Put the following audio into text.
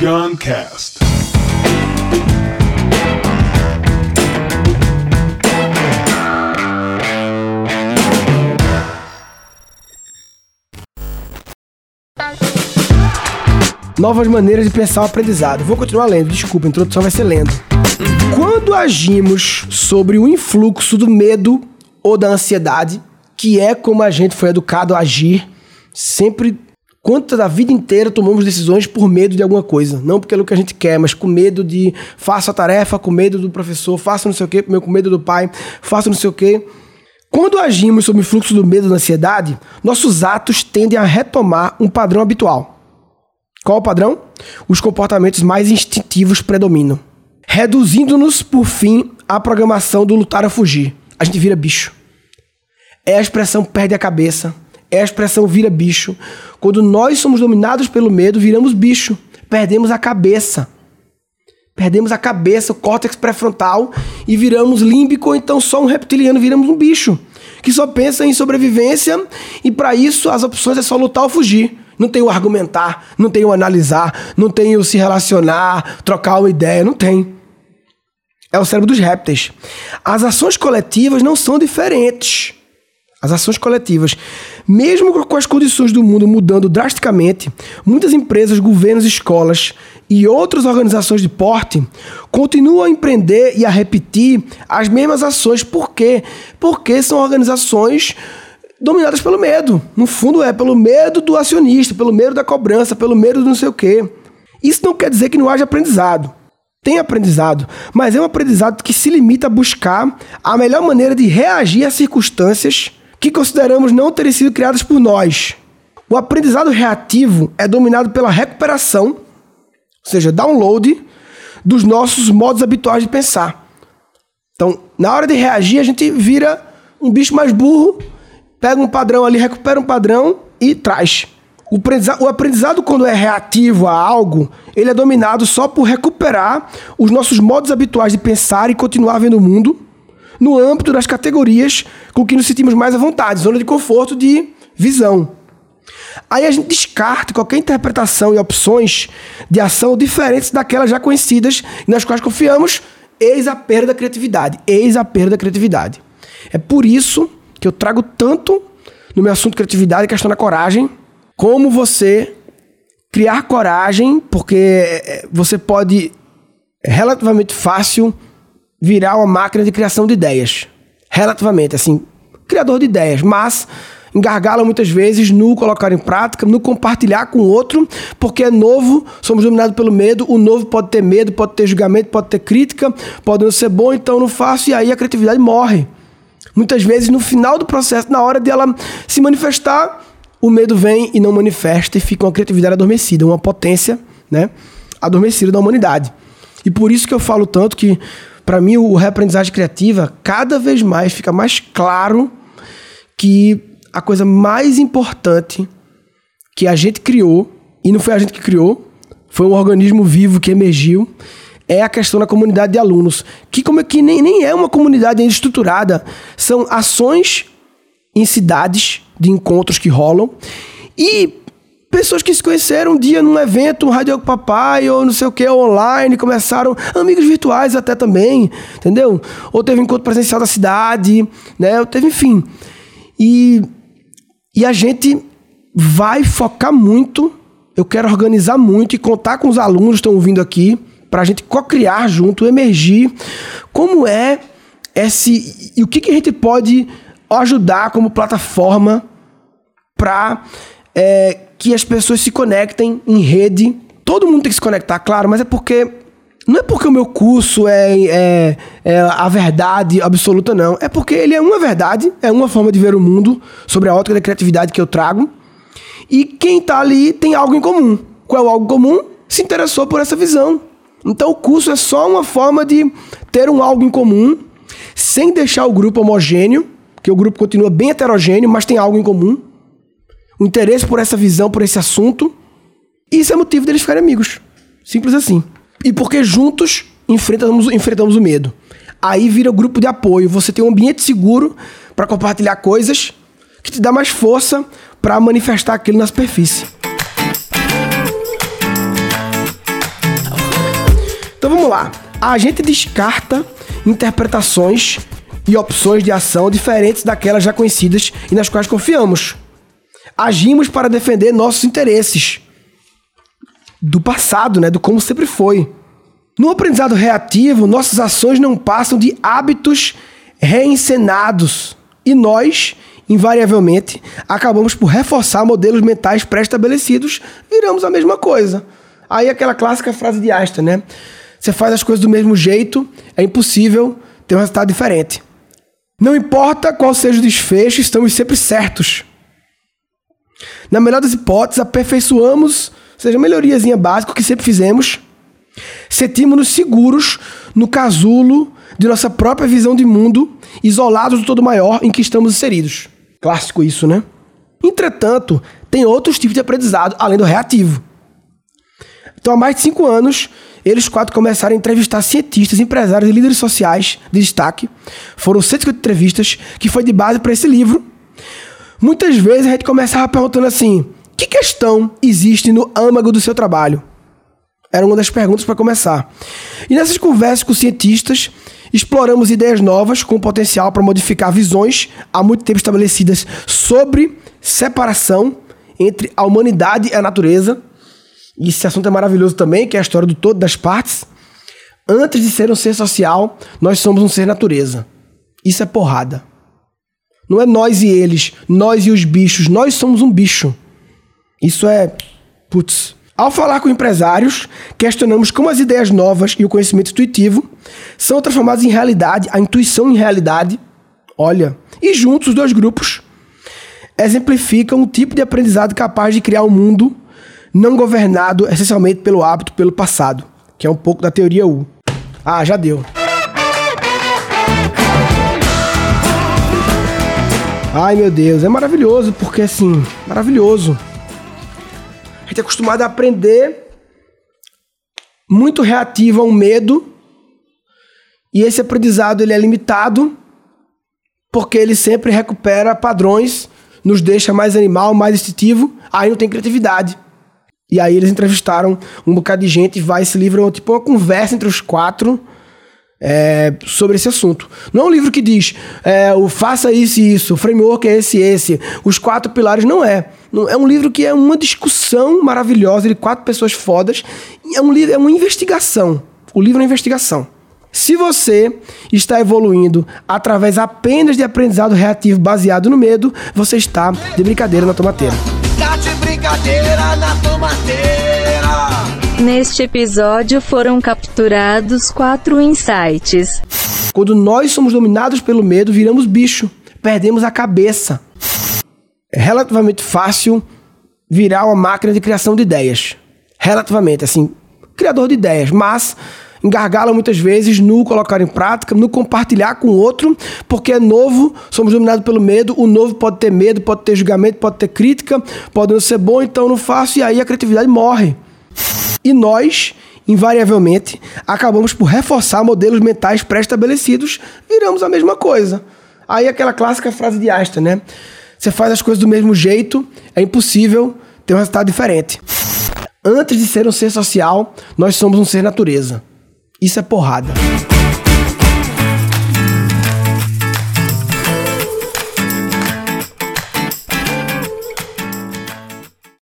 Guncast. Novas maneiras de pensar o aprendizado. Vou continuar lendo, desculpa, a introdução vai ser lendo. Quando agimos sobre o influxo do medo ou da ansiedade, que é como a gente foi educado a agir, sempre, quanto da vida inteira tomamos decisões por medo de alguma coisa. Não porque é o que a gente quer, mas com medo de faça a tarefa, com medo do professor, faça não sei o quê, com medo do pai, faça não sei o quê. Quando agimos sob o influxo do medo e da ansiedade, nossos atos tendem a retomar um padrão habitual. Qual o padrão? Os comportamentos mais instintivos predominam, reduzindo-nos, por fim, à programação do lutar ou fugir. A gente vira bicho. É a expressão perde a cabeça, é a expressão vira bicho. Quando nós somos dominados pelo medo, viramos bicho, perdemos a cabeça. Perdemos a cabeça, o córtex pré-frontal e viramos límbico, ou então só um reptiliano, viramos um bicho que só pensa em sobrevivência e para isso as opções é só lutar ou fugir. Não tem o argumentar, não tem o analisar, não tem o se relacionar, trocar uma ideia, não tem. É o cérebro dos répteis. As ações coletivas não são diferentes. As ações coletivas, mesmo com as condições do mundo mudando drasticamente, muitas empresas, governos, escolas e outras organizações de porte continuam a empreender e a repetir as mesmas ações. Por quê? Porque são organizações dominadas pelo medo. No fundo, é pelo medo do acionista, pelo medo da cobrança, pelo medo do não sei o quê. Isso não quer dizer que não haja aprendizado. Tem aprendizado, mas é um aprendizado que se limita a buscar a melhor maneira de reagir a circunstâncias que consideramos não terem sido criadas por nós. O aprendizado reativo é dominado pela recuperação, ou seja, download dos nossos modos habituais de pensar. Então, na hora de reagir, a gente vira um bicho mais burro pega um padrão ali, recupera um padrão e traz. O aprendizado, o aprendizado, quando é reativo a algo, ele é dominado só por recuperar os nossos modos habituais de pensar e continuar vendo o mundo no âmbito das categorias com que nos sentimos mais à vontade, zona de conforto de visão. Aí a gente descarta qualquer interpretação e opções de ação diferentes daquelas já conhecidas e nas quais confiamos, eis a perda da criatividade, eis a perda da criatividade. É por isso que eu trago tanto no meu assunto criatividade, questão da coragem, como você criar coragem, porque é, você pode relativamente fácil virar uma máquina de criação de ideias. Relativamente, assim, criador de ideias, mas engargala muitas vezes no colocar em prática, no compartilhar com o outro, porque é novo, somos dominados pelo medo, o novo pode ter medo, pode ter julgamento, pode ter crítica, pode não ser bom, então não faço, e aí a criatividade morre. Muitas vezes, no final do processo, na hora de ela se manifestar, o medo vem e não manifesta e fica uma criatividade adormecida, uma potência né, adormecida da humanidade. E por isso que eu falo tanto que, para mim, o reaprendizagem criativa, cada vez mais fica mais claro que a coisa mais importante que a gente criou, e não foi a gente que criou, foi um organismo vivo que emergiu, é a questão da comunidade de alunos, que como é que nem, nem é uma comunidade ainda estruturada, são ações em cidades de encontros que rolam e pessoas que se conheceram um dia num evento, um Rádio Papai ou não sei o que, online, começaram, amigos virtuais até também, entendeu? Ou teve um encontro presencial da cidade, né? Ou teve, enfim. E, e a gente vai focar muito, eu quero organizar muito e contar com os alunos que estão ouvindo aqui, para a gente co-criar junto, emergir como é esse e o que, que a gente pode ajudar como plataforma para é, que as pessoas se conectem em rede. Todo mundo tem que se conectar, claro, mas é porque não é porque o meu curso é, é, é, a verdade absoluta, não. É porque ele é uma verdade, é uma forma de ver o mundo sobre a ótica da criatividade que eu trago. E quem está ali tem algo em comum. Qual é o algo comum? Se interessou por essa visão. Então o curso é só uma forma de ter um algo em comum, sem deixar o grupo homogêneo, que o grupo continua bem heterogêneo, mas tem algo em comum. O interesse por essa visão, por esse assunto. E isso é motivo deles ficarem amigos. Simples assim. E porque juntos enfrentamos, enfrentamos o medo. Aí vira grupo de apoio. Você tem um ambiente seguro para compartilhar coisas que te dá mais força para manifestar aquilo na superfície. vamos lá. A gente descarta interpretações e opções de ação diferentes daquelas já conhecidas e nas quais confiamos. Agimos para defender nossos interesses do passado, né, do como sempre foi. No aprendizado reativo, nossas ações não passam de hábitos reencenados e nós, invariavelmente, acabamos por reforçar modelos mentais pré-estabelecidos, viramos a mesma coisa. Aí aquela clássica frase de Einstein, né? Você faz as coisas do mesmo jeito, é impossível ter um resultado diferente. Não importa qual seja o desfecho, estamos sempre certos. Na melhor das hipóteses, aperfeiçoamos, ou seja, melhoriazinha básica que sempre fizemos. Sentimos-nos seguros no casulo de nossa própria visão de mundo, isolados do todo maior em que estamos inseridos. Clássico isso, né? Entretanto, tem outros tipos de aprendizado além do reativo. Então, há mais de cinco anos, eles quatro começaram a entrevistar cientistas, empresários e líderes sociais de destaque. Foram 150 entrevistas, que foi de base para esse livro. Muitas vezes a gente começava perguntando assim: que questão existe no âmago do seu trabalho? Era uma das perguntas para começar. E nessas conversas com cientistas, exploramos ideias novas com potencial para modificar visões há muito tempo estabelecidas sobre separação entre a humanidade e a natureza. E esse assunto é maravilhoso também, que é a história do todo das partes. Antes de ser um ser social, nós somos um ser natureza. Isso é porrada. Não é nós e eles, nós e os bichos, nós somos um bicho. Isso é. Putz, ao falar com empresários, questionamos como as ideias novas e o conhecimento intuitivo são transformados em realidade, a intuição em realidade. Olha, e juntos os dois grupos exemplificam o tipo de aprendizado capaz de criar um mundo não governado essencialmente pelo hábito, pelo passado, que é um pouco da teoria U. Ah, já deu. Ai meu Deus, é maravilhoso, porque assim, maravilhoso gente é acostumado a aprender muito reativo a um medo. E esse aprendizado ele é limitado porque ele sempre recupera padrões, nos deixa mais animal, mais instintivo, aí não tem criatividade. E aí eles entrevistaram um bocado de gente vai esse livro tipo uma conversa entre os quatro é, sobre esse assunto. Não é um livro que diz é, o faça isso e isso, o framework é esse e esse, os quatro pilares, não é. É um livro que é uma discussão maravilhosa de quatro pessoas fodas. É um livro, é uma investigação. O livro é uma investigação. Se você está evoluindo através apenas de aprendizado reativo baseado no medo, você está de brincadeira na tomateira. Tá de brincadeira na tomateira. Neste episódio foram capturados quatro insights. Quando nós somos dominados pelo medo, viramos bicho, perdemos a cabeça. É relativamente fácil virar uma máquina de criação de ideias. Relativamente, assim, criador de ideias, mas engargala muitas vezes no colocar em prática, no compartilhar com o outro, porque é novo, somos dominados pelo medo, o novo pode ter medo, pode ter julgamento, pode ter crítica, pode não ser bom, então não faço, e aí a criatividade morre. E nós, invariavelmente, acabamos por reforçar modelos mentais pré-estabelecidos, viramos a mesma coisa. Aí aquela clássica frase de Einstein, né? Você faz as coisas do mesmo jeito, é impossível ter um resultado diferente. Antes de ser um ser social, nós somos um ser natureza. Isso é porrada.